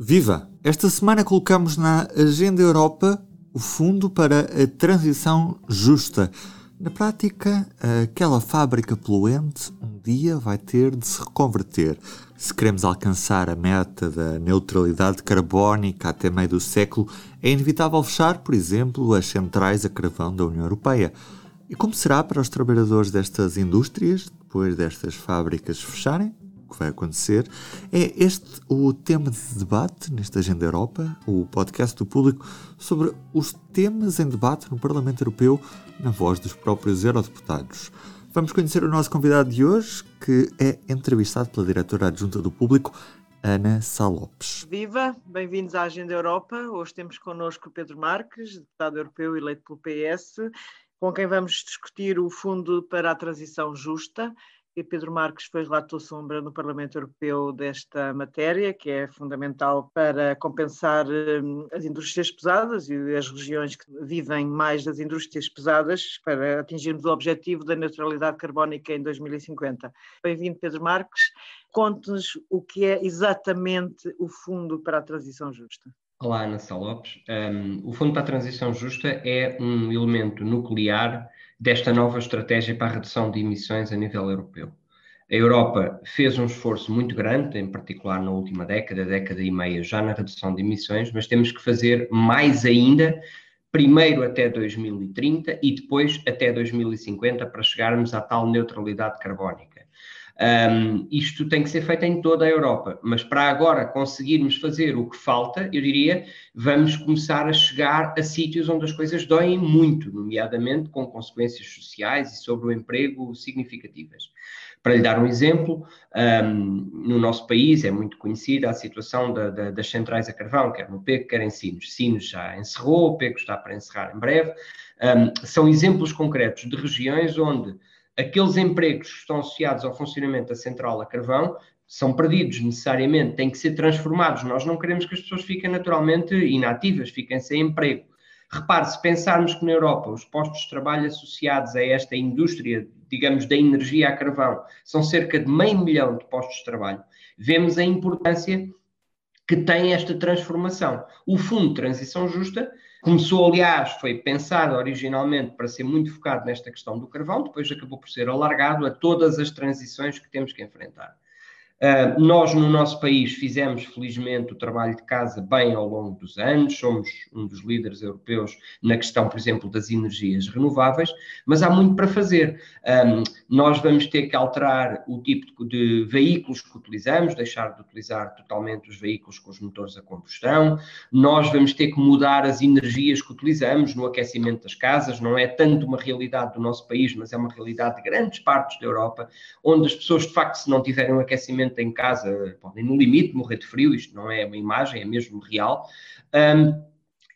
Viva! Esta semana colocamos na Agenda Europa o Fundo para a Transição Justa. Na prática, aquela fábrica poluente um dia vai ter de se reconverter. Se queremos alcançar a meta da neutralidade carbónica até meio do século, é inevitável fechar, por exemplo, as centrais a carvão da União Europeia. E como será para os trabalhadores destas indústrias depois destas fábricas fecharem? Que vai acontecer. É este o tema de debate nesta Agenda Europa, o podcast do público sobre os temas em debate no Parlamento Europeu na voz dos próprios eurodeputados. Vamos conhecer o nosso convidado de hoje, que é entrevistado pela diretora adjunta do público, Ana Salopes. Viva, bem-vindos à Agenda Europa. Hoje temos connosco Pedro Marques, deputado europeu eleito pelo PS, com quem vamos discutir o Fundo para a Transição Justa e Pedro Marques foi relator sombra no Parlamento Europeu desta matéria, que é fundamental para compensar hum, as indústrias pesadas e as regiões que vivem mais das indústrias pesadas para atingirmos o objetivo da neutralidade carbónica em 2050. Bem-vindo, Pedro Marques. Conte-nos o que é exatamente o Fundo para a Transição Justa. Olá, Ana Salopes. Um, o Fundo para a Transição Justa é um elemento nuclear desta nova estratégia para a redução de emissões a nível europeu. A Europa fez um esforço muito grande, em particular na última década, década e meia, já na redução de emissões, mas temos que fazer mais ainda, primeiro até 2030 e depois até 2050, para chegarmos à tal neutralidade carbónica. Um, isto tem que ser feito em toda a Europa, mas para agora conseguirmos fazer o que falta, eu diria, vamos começar a chegar a sítios onde as coisas doem muito, nomeadamente com consequências sociais e sobre o emprego significativas. Para lhe dar um exemplo, um, no nosso país é muito conhecida a situação da, da, das centrais a carvão, quer no PEC, quer em Sinos. Sinos já encerrou, o PEC está para encerrar em breve. Um, são exemplos concretos de regiões onde aqueles empregos que estão associados ao funcionamento da central a carvão são perdidos necessariamente, têm que ser transformados. Nós não queremos que as pessoas fiquem naturalmente inativas, fiquem sem emprego. Repare, se pensarmos que na Europa os postos de trabalho associados a esta indústria, digamos, da energia a carvão, são cerca de meio milhão de postos de trabalho, vemos a importância que tem esta transformação. O Fundo de Transição Justa Começou, aliás, foi pensado originalmente para ser muito focado nesta questão do carvão, depois acabou por ser alargado a todas as transições que temos que enfrentar. Uh, nós, no nosso país, fizemos, felizmente, o trabalho de casa bem ao longo dos anos, somos um dos líderes europeus na questão, por exemplo, das energias renováveis, mas há muito para fazer. Um, nós vamos ter que alterar o tipo de veículos que utilizamos, deixar de utilizar totalmente os veículos com os motores a combustão, nós vamos ter que mudar as energias que utilizamos no aquecimento das casas, não é tanto uma realidade do nosso país, mas é uma realidade de grandes partes da Europa, onde as pessoas, de facto, se não tiverem um aquecimento em casa podem, no limite, morrer de frio. Isto não é uma imagem, é mesmo real. Um,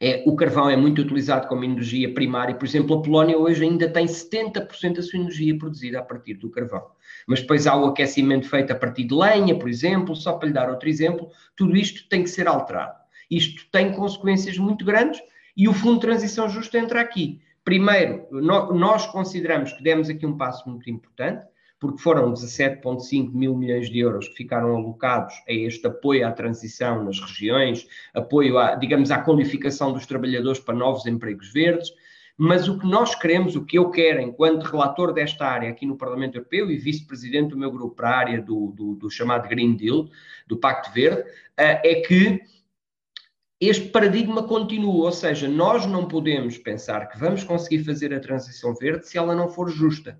é, o carvão é muito utilizado como energia primária. Por exemplo, a Polónia hoje ainda tem 70% da sua energia produzida a partir do carvão. Mas depois há o aquecimento feito a partir de lenha, por exemplo, só para lhe dar outro exemplo. Tudo isto tem que ser alterado. Isto tem consequências muito grandes e o Fundo de Transição Justa entra aqui. Primeiro, nós consideramos que demos aqui um passo muito importante, porque foram 17,5 mil milhões de euros que ficaram alocados a este apoio à transição nas regiões, apoio, à, digamos, à qualificação dos trabalhadores para novos empregos verdes. Mas o que nós queremos, o que eu quero, enquanto relator desta área aqui no Parlamento Europeu e vice-presidente do meu grupo para a área do, do, do, chamado Green Deal, do Pacto Verde, eh, é que este paradigma continua, ou seja, nós não podemos pensar que vamos conseguir fazer a transição verde se ela não for justa.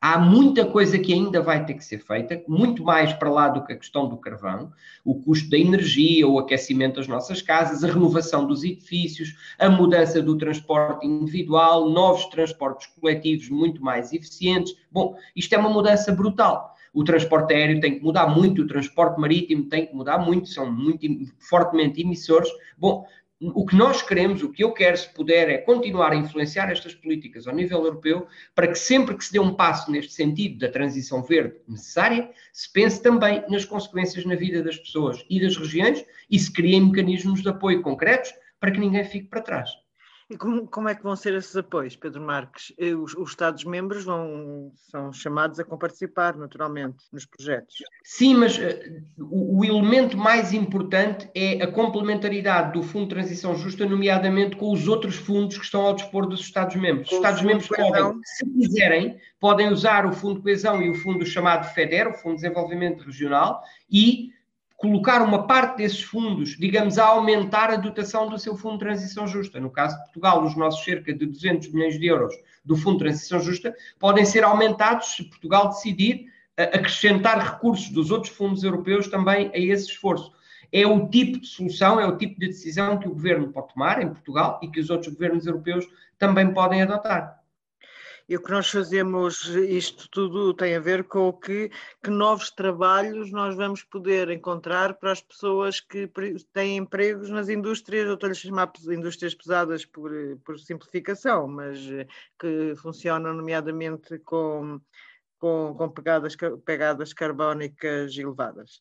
Há muita coisa que ainda vai ter que ser feita, muito mais para lá do que a questão do carvão, o custo da energia, o aquecimento das nossas casas, a renovação dos edifícios, a mudança do transporte individual, novos transportes coletivos muito mais eficientes. Bom, isto é uma mudança brutal. O transporte aéreo tem que mudar muito, o transporte marítimo tem que mudar muito, são muito fortemente emissores. Bom, o que nós queremos, o que eu quero, se puder, é continuar a influenciar estas políticas ao nível europeu para que sempre que se dê um passo neste sentido da transição verde necessária, se pense também nas consequências na vida das pessoas e das regiões e se criem mecanismos de apoio concretos para que ninguém fique para trás. E como, como, é que vão ser esses apoios, Pedro Marques? Os, os Estados-membros vão, são chamados a participar, naturalmente, nos projetos. Sim, mas uh, o, o, elemento mais importante é a complementaridade do Fundo de Transição Justa, nomeadamente com os outros fundos que estão ao dispor dos Estados-membros. Os Estados-membros podem, se quiserem, podem usar o Fundo de Coesão e o fundo chamado FEDER, o Fundo de Desenvolvimento Regional, e colocar uma parte desses fundos, digamos, a aumentar a dotação do seu Fundo de Transição Justa. No caso de Portugal, os nossos cerca de 200 milhões de euros do Fundo de Transição Justa podem ser aumentados se Portugal decidir eh, acrescentar recursos dos outros fundos europeus também a esse esforço. É o tipo de solução, é o tipo de decisão que o governo pode tomar em Portugal e que os outros governos europeus também podem adotar. E o que nós fazemos, isto tudo tem a ver com o que, que novos trabalhos nós vamos poder encontrar para as pessoas que têm empregos nas indústrias, eu estou-lhe chamar indústrias pesadas por, por simplificação, mas que funcionam nomeadamente com, com, com pegadas, pegadas carbónicas elevadas.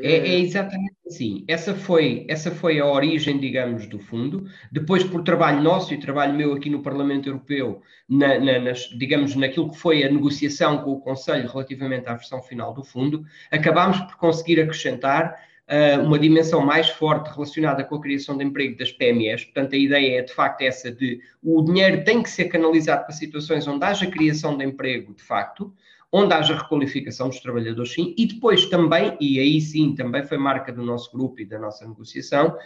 É, é, eh, exatamente assim. Essa foi, essa foi a origem, digamos, do fundo. Depois, por trabalho nosso e trabalho meu aqui no Parlamento Europeu, na, na, nas, digamos, naquilo que foi a negociação com o Conselho relativamente à versão final do fundo, acabámos por conseguir acrescentar uma dimensão mais forte relacionada com a criação de emprego das PMEs. Portanto, a ideia é de facto essa de o dinheiro tem que ser canalizado para situações onde haja criação de emprego, de facto onde haja requalificação dos trabalhadores, sim, e depois também, e aí sim também foi marca do nosso grupo e da nossa negociação,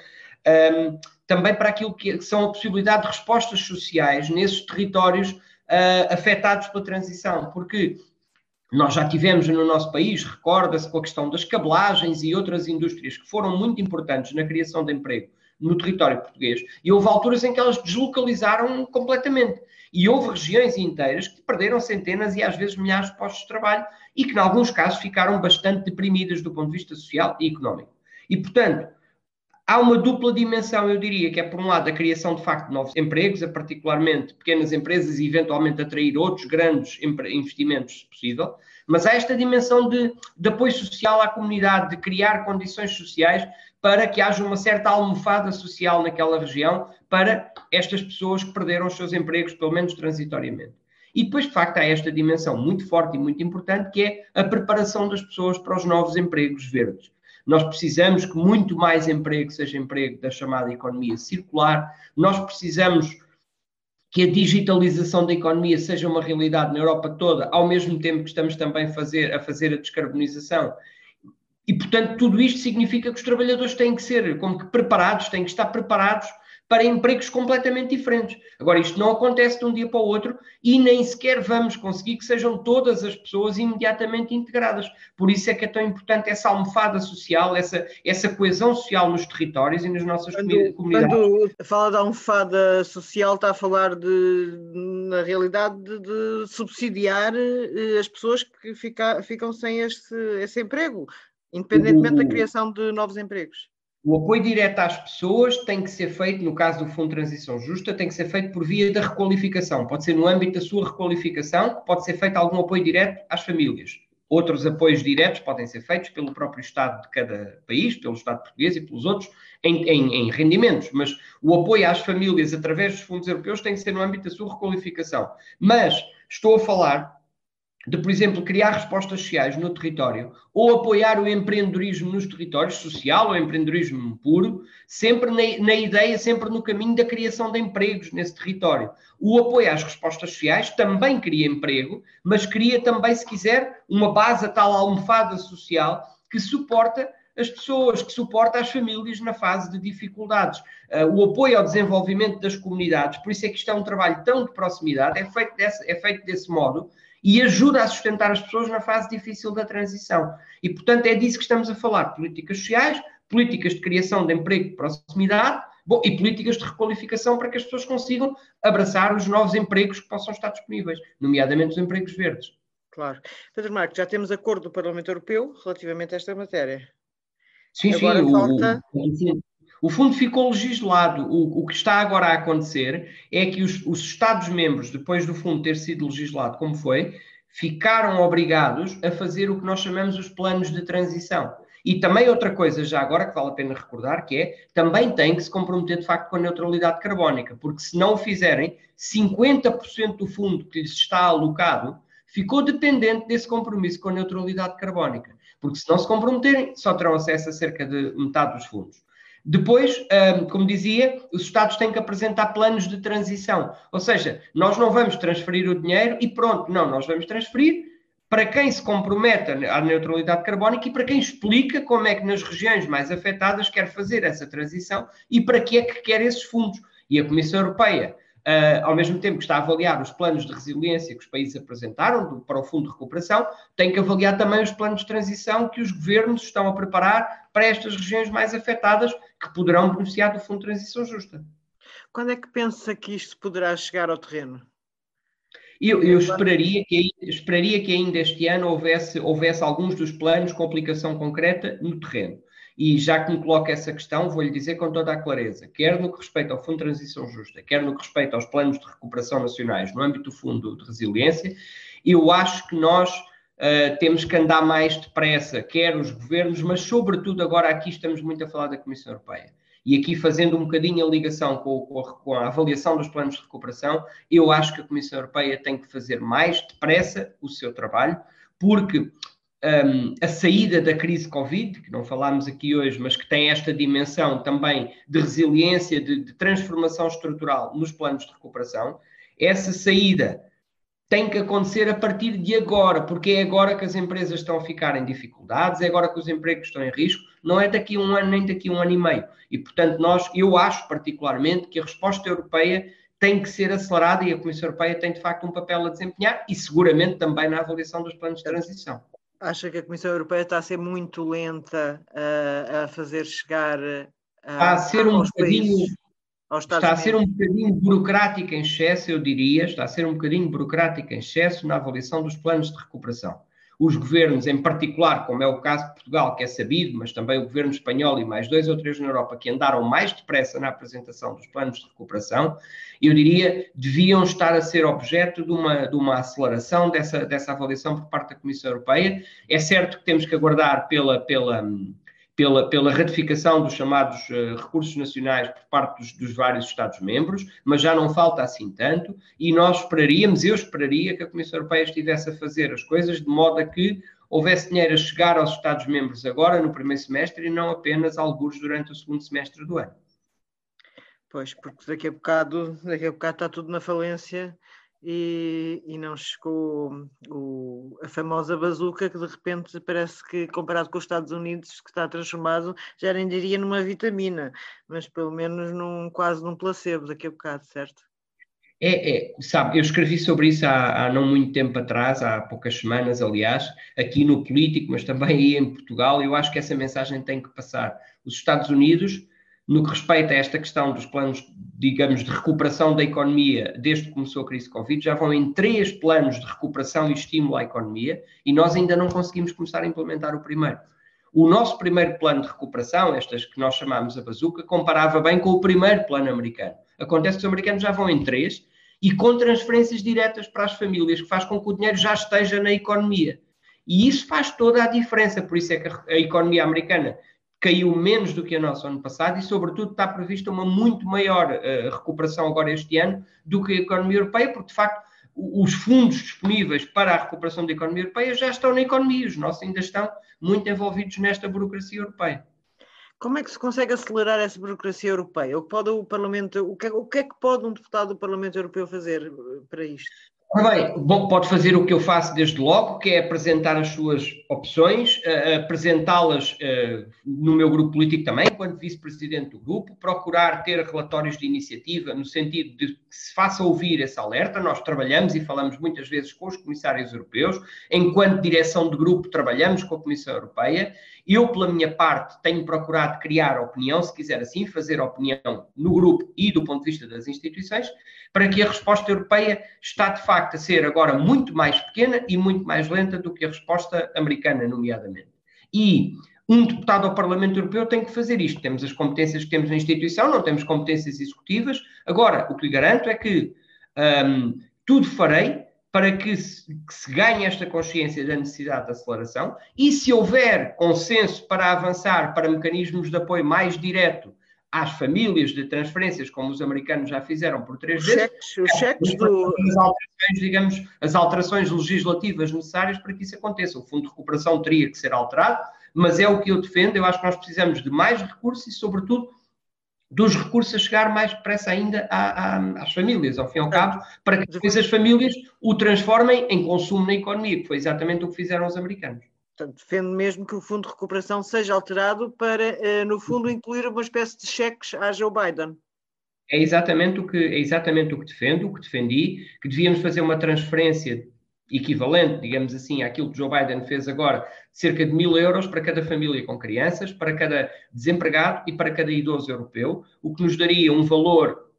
um, também para aquilo que são a possibilidade de respostas sociais nesses territórios uh, afetados pela transição, porque nós já tivemos no nosso país, recorda-se com a questão das cabelagens e outras indústrias que foram muito importantes na criação de emprego no território português, e houve alturas em que elas deslocalizaram completamente. E houve regiões inteiras que perderam centenas e às vezes milhares de postos de trabalho e que, em alguns casos, ficaram bastante deprimidas do ponto de vista social e económico. E, portanto, há uma dupla dimensão, eu diria, que é, por um lado, a criação de facto de novos empregos, a particularmente pequenas empresas e eventualmente atrair outros grandes investimentos, se possível, mas há esta dimensão de, de apoio social à comunidade, de criar condições sociais para que haja uma certa almofada social naquela região para estas pessoas que perderam os seus empregos, pelo menos transitoriamente. E depois, de facto, há esta dimensão muito forte e muito importante que é a preparação das pessoas para os novos empregos verdes. Nós precisamos que muito mais emprego seja emprego da chamada economia circular, nós precisamos que a digitalização da economia seja uma realidade na Europa toda, ao mesmo tempo que estamos também fazer, a fazer a descarbonização. E, portanto, tudo isto significa que os trabalhadores têm que ser como que preparados, têm que estar preparados para empregos completamente diferentes. Agora, isto não acontece de um dia para o outro e nem sequer vamos conseguir que sejam todas as pessoas imediatamente integradas. Por isso é que é tão importante essa almofada social, essa, essa coesão social nos territórios e nas nossas quando, comunidades. Quando fala da almofada social, está a falar de, na realidade, de, de subsidiar eh, as pessoas que fica, ficam sem esse, esse emprego independentemente o, da criação de novos empregos. O apoio direto às pessoas tem que ser feito, no caso do Fundo de Transição Justa, tem que ser feito por via da requalificação. Pode ser no âmbito da sua requalificação, pode ser feito algum apoio direto às famílias. Outros apoios diretos podem ser feitos pelo próprio Estado de cada país, pelo Estado português e pelos outros, em, em, em rendimentos. Mas o apoio às famílias através dos fundos europeus tem que ser no âmbito da sua requalificação. Mas estou a falar de, por exemplo, criar respostas sociais no território ou apoiar o empreendedorismo nos territórios, social ou empreendedorismo puro, sempre na, na, ideia, sempre no caminho da criação de empregos nesse território. O apoio às respostas sociais também cria emprego, mas cria também, se quiser, uma base, a tal almofada social que suporta as pessoas, que suporta as famílias na fase de dificuldades. Uh, o apoio ao desenvolvimento das comunidades, por isso é que isto é um trabalho tão de proximidade, é feito desse, é feito desse modo, e ajuda a sustentar as pessoas na fase difícil da transição. E, portanto, é disso que estamos a falar: políticas sociais, políticas de criação de emprego de proximidade bom, e políticas de requalificação para que as pessoas consigam abraçar os novos empregos que possam estar disponíveis, nomeadamente os empregos verdes. Claro. Pedro Marcos, já temos acordo do Parlamento Europeu relativamente a esta matéria. Sim, Agora sim. Falta... O, o fundo ficou legislado. O, o que está agora a acontecer é que os, os Estados-membros, depois do fundo ter sido legislado como foi, ficaram obrigados a fazer o que nós chamamos os planos de transição. E também outra coisa, já agora, que vale a pena recordar, que é, também tem que se comprometer de facto com a neutralidade carbónica, porque se não o fizerem, 50% do fundo que lhes está alocado ficou dependente desse compromisso com a neutralidade carbónica. Porque se não se comprometerem, só terão acesso a cerca de metade dos fundos. Depois, como dizia, os Estados têm que apresentar planos de transição. Ou seja, nós não vamos transferir o dinheiro e pronto, não, nós vamos transferir para quem se compromete à neutralidade carbónica e para quem explica como é que nas regiões mais afetadas quer fazer essa transição e para que é que quer esses fundos. E a Comissão Europeia, uh, ao mesmo tempo que está a avaliar os planos de resiliência que os países apresentaram do, para o Fundo de Recuperação, tem que avaliar também os planos de transição que os governos estão a preparar para estas regiões mais afetadas que poderão beneficiar do Fundo de Transição Justa. Quando é que pensa que isto poderá chegar ao terreno? Eu, eu esperaria, que, esperaria que ainda este ano houvesse, houvesse alguns dos planos com aplicação concreta no terreno. E já que me coloca essa questão, vou-lhe dizer com toda a clareza, quer no que respeita ao Fundo de Transição Justa, quer no que respeita aos planos de recuperação nacionais no âmbito do Fundo de Resiliência, eu acho que nós uh, temos que andar mais depressa, quer os governos, mas sobretudo agora aqui estamos muito a falar da Comissão Europeia. E aqui, fazendo um bocadinho a ligação com, com, com, a avaliação dos planos de recuperação, eu acho que a Comissão Europeia tem que fazer mais depressa o seu trabalho, porque um, a saída da crise Covid, que não falámos aqui hoje, mas que tem esta dimensão também de resiliência, de, de transformação estrutural nos planos de recuperação, essa saída tem que acontecer a partir de agora, porque é agora que as empresas estão a ficar em dificuldades, é agora que os empregos estão em risco, não é daqui a um ano nem daqui a um ano e meio. E, portanto, nós, eu acho particularmente que a resposta europeia tem que ser acelerada e a Comissão Europeia tem, de facto, um papel a desempenhar e, seguramente, também na avaliação dos planos de transição. Acha que a Comissão Europeia está a ser muito lenta a, a fazer chegar a, a ser um bocadinho países? Está a ser um bocadinho burocrática em excesso, eu diria, está a ser um bocadinho burocrática em excesso na avaliação dos planos de recuperação. Os governos, em particular, como é o caso de Portugal, que é sabido, mas também o governo espanhol e mais dois ou três na Europa, que andaram mais depressa na apresentação dos planos de recuperação, eu diria, deviam estar a ser objeto de uma, de uma aceleração dessa, dessa avaliação por parte da Comissão Europeia. É certo que temos que aguardar pela, pela, pela, pela ratificação dos chamados uh, recursos nacionais por parte dos, dos vários Estados-membros, mas já não falta assim tanto, e nós esperaríamos, eu esperaria que a Comissão Europeia estivesse a fazer as coisas de modo a que houvesse dinheiro a chegar aos Estados-membros agora, no primeiro semestre, e não apenas alguns durante o segundo semestre do ano. Pois, porque daqui a bocado, daqui a bocado está tudo na falência e, e não chegou o, a famosa bazuca que de repente parece que comparado com os Estados Unidos que está transformado já nem diria numa vitamina, mas pelo menos num, quase num placebo daqui a bocado, certo? É, é, sabe, eu escrevi sobre isso há, há, não muito tempo atrás, há poucas semanas, aliás, aqui no Político, mas também aí em Portugal. Eu acho que essa mensagem tem que passar. Os Estados Unidos no que respeita a esta questão dos planos, digamos, de recuperação da economia desde que começou a crise Covid, já vão em três planos de recuperação e estímulo à economia e nós ainda não conseguimos começar a implementar o primeiro. O nosso primeiro plano de recuperação, estas que nós chamamos a bazuca, comparava bem com o primeiro plano americano. Acontece que os americanos já vão em três e com transferências diretas para as famílias, que faz com que o dinheiro já esteja na economia. E isso faz toda a diferença. Por isso é que a economia americana caiu menos do que a nossa ano passado e, sobretudo, está prevista uma muito maior uh, recuperação agora este ano do que a economia europeia, porque, de facto, os fundos disponíveis para a recuperação da economia europeia já estão na economia, os nossos ainda estão muito envolvidos nesta burocracia europeia. Como é que se consegue acelerar essa burocracia europeia? O que pode o Parlamento, o que, o que é que pode um deputado do Parlamento Europeu fazer eh, para isto? Bem, bom, pode fazer o que eu faço desde logo, que é apresentar as suas opções, uh, apresentá-las uh, no meu grupo político também, enquanto vice-presidente do grupo, procurar ter relatórios de iniciativa no sentido de que se faça ouvir esse alerta. Nós trabalhamos e falamos muitas vezes com os comissários europeus, enquanto direção de grupo trabalhamos com a Comissão Europeia. Eu, pela minha parte, tenho procurado criar opinião, se quiser assim, fazer opinião no grupo e do ponto de vista das instituições, para que a resposta europeia está de facto a ser agora muito mais pequena e muito mais lenta do que a resposta americana, nomeadamente. E um deputado ao Parlamento Europeu tem que fazer isto. Temos as competências que temos na instituição, não temos competências executivas. Agora, o que lhe garanto é que um, tudo farei para que se, que se, ganhe esta consciência da necessidade de aceleração e se houver consenso para avançar para mecanismos de apoio mais direto às famílias de transferências, como os americanos já fizeram por três os vezes, cheques, os cheques do... as alterações, digamos, as alterações legislativas necessárias para que isso aconteça. O Fundo de Recuperação teria que ser alterado, mas é o que eu defendo. Eu acho que nós precisamos de mais recursos e, sobretudo, dos recursos a chegar mais depressa ainda à, à, às famílias, ao fim e ao cabo, para que depois as famílias o transformem em consumo na economia, que foi exatamente o que fizeram os americanos. Portanto, defendo mesmo que o Fundo de Recuperação seja alterado para, eh, no fundo, incluir uma espécie de cheques à Joe Biden. É exatamente o que, é exatamente o que defendo, o que defendi, que devíamos fazer uma transferência equivalente, digamos assim, àquilo que Joe Biden fez agora, cerca de mil euros para cada família com crianças, para cada desempregado e para cada idoso europeu, o que nos daria um valor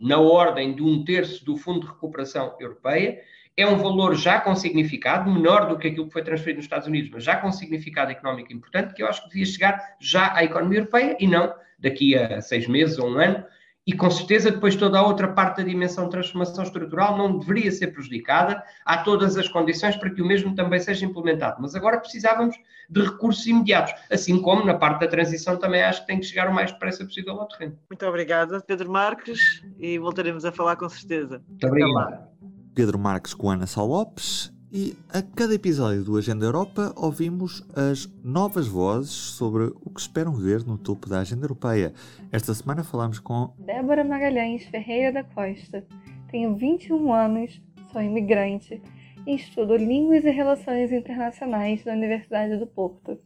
na ordem de um terço do Fundo de Recuperação Europeia. É um valor já com significado, menor do que aquilo que foi transferido nos Estados Unidos, mas já com significado económico importante, que eu acho que devia chegar já à economia europeia e não daqui a seis meses ou um ano, e com certeza depois toda a outra parte da dimensão de transformação estrutural não deveria ser prejudicada. Há todas as condições para que o mesmo também seja implementado, mas agora precisávamos de recursos imediatos, assim como na parte da transição também acho que tem que chegar o mais depressa possível ao terreno. Muito obrigada, Pedro Marques, e voltaremos a falar com certeza. Muito obrigado. Pedro Marques com Ana Sá Lopes e a cada episódio do Agenda Europa ouvimos as novas vozes sobre o que esperam ver no topo da Agenda Europeia. Esta semana falamos com Débora Magalhães Ferreira da Costa. Tenho 21 anos, sou imigrante e estudo Línguas e Relações Internacionais na Universidade do Porto.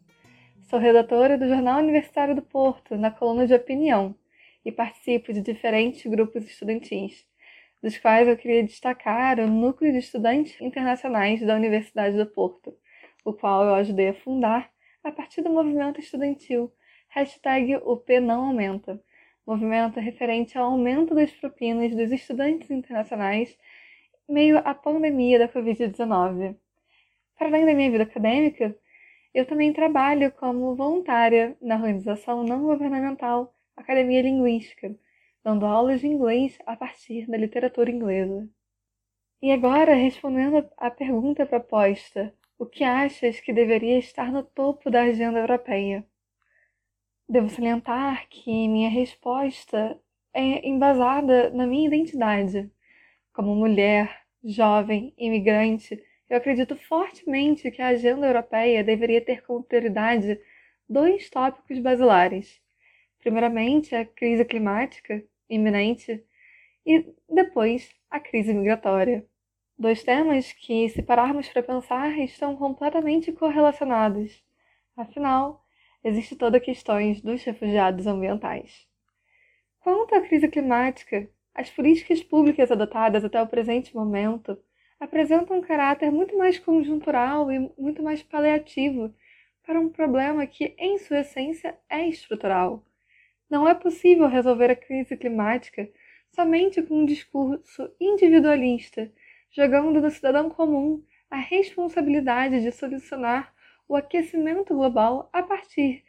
Sou redatora do Jornal Universitário do Porto, na coluna de opinião, e participo de diferentes grupos estudantis dos quais eu queria destacar o Núcleo de Estudantes Internacionais da Universidade do Porto, o qual eu ajudei a fundar a partir do movimento estudantil hashtag o P não aumenta, movimento referente ao aumento das propinas dos estudantes internacionais meio à pandemia da Covid-19. Para além da minha vida acadêmica, eu também trabalho como voluntária na organização não governamental Academia Linguística, dando aulas de inglês a partir da literatura inglesa. E agora, respondendo à pergunta proposta, o que achas que deveria estar no topo da agenda europeia? Devo salientar que minha resposta é embasada na minha identidade. Como mulher, jovem, imigrante, eu acredito fortemente que a agenda europeia deveria ter como prioridade dois tópicos basilares. Primeiramente, a crise climática iminente, e depois a crise migratória. Dois temas que, se pararmos para pensar, estão completamente correlacionados. Afinal, existe toda a questão dos refugiados ambientais. Quanto à crise climática, as políticas públicas adotadas até o presente momento apresentam um caráter muito mais conjuntural e muito mais paliativo para um problema que, em sua essência, é estrutural. Não é possível resolver a crise climática somente com um discurso individualista, jogando no cidadão comum a responsabilidade de solucionar o aquecimento global a partir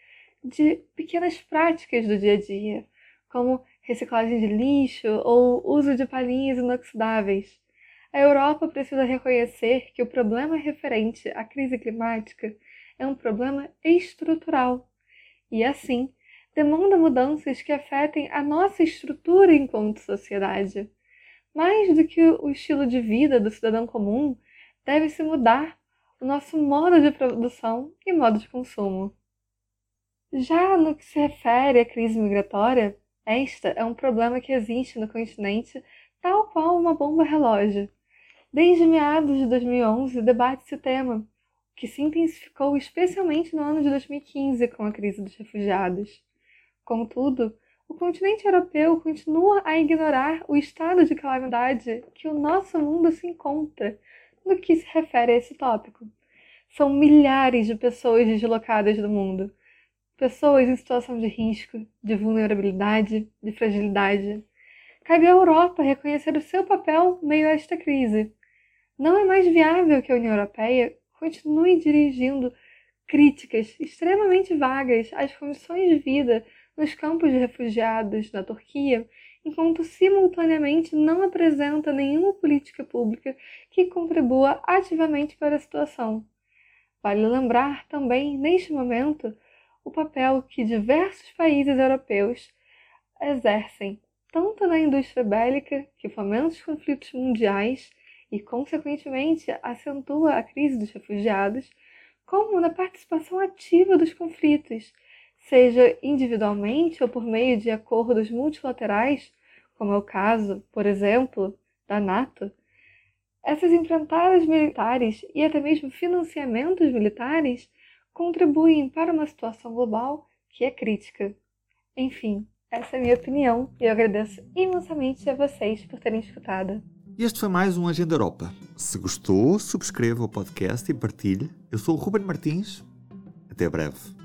de pequenas práticas do dia a dia, como reciclagem de lixo ou uso de palhinhas inoxidáveis. A Europa precisa reconhecer que o problema referente à crise climática é um problema estrutural e, assim, demanda mudanças que afetem a nossa estrutura enquanto sociedade. Mais do que o estilo de vida do cidadão comum, deve-se mudar o nosso modo de produção e modo de consumo. Já no que se refere à crise migratória, esta é um problema que existe no continente tal qual uma bomba relógio. Desde meados de 2011 debate-se o tema, que se intensificou especialmente no ano de 2015 com a crise dos refugiados. Contudo, o continente europeu continua a ignorar o estado de calamidade que o nosso mundo se encontra no que se refere a esse tópico. São milhares de pessoas deslocadas do mundo, pessoas em situação de risco, de vulnerabilidade, de fragilidade. Cabe à Europa reconhecer o seu papel meio a esta crise. Não é mais viável que a União Europeia continue dirigindo críticas extremamente vagas às condições de vida nos campos de refugiados na Turquia enquanto simultaneamente não apresenta nenhuma política pública que contribua ativamente para a situação. Vale lembrar também, neste momento, o papel que diversos países europeus exercem tanto na indústria bélica, que fomenta os conflitos mundiais e, consequentemente, acentua a crise dos refugiados, como na participação ativa dos conflitos, seja individualmente ou por meio de acordos multilaterais, como é o caso, por exemplo, da NATO. Essas enfrentadas militares e até mesmo financiamentos militares contribuem para uma situação global que é crítica. Enfim, essa é a minha opinião e eu agradeço imensamente a vocês por terem escutado. Este foi mais um Agenda Europa. Se gostou, subscreva o podcast e partilhe. Eu sou o Ruben Martins. Até breve.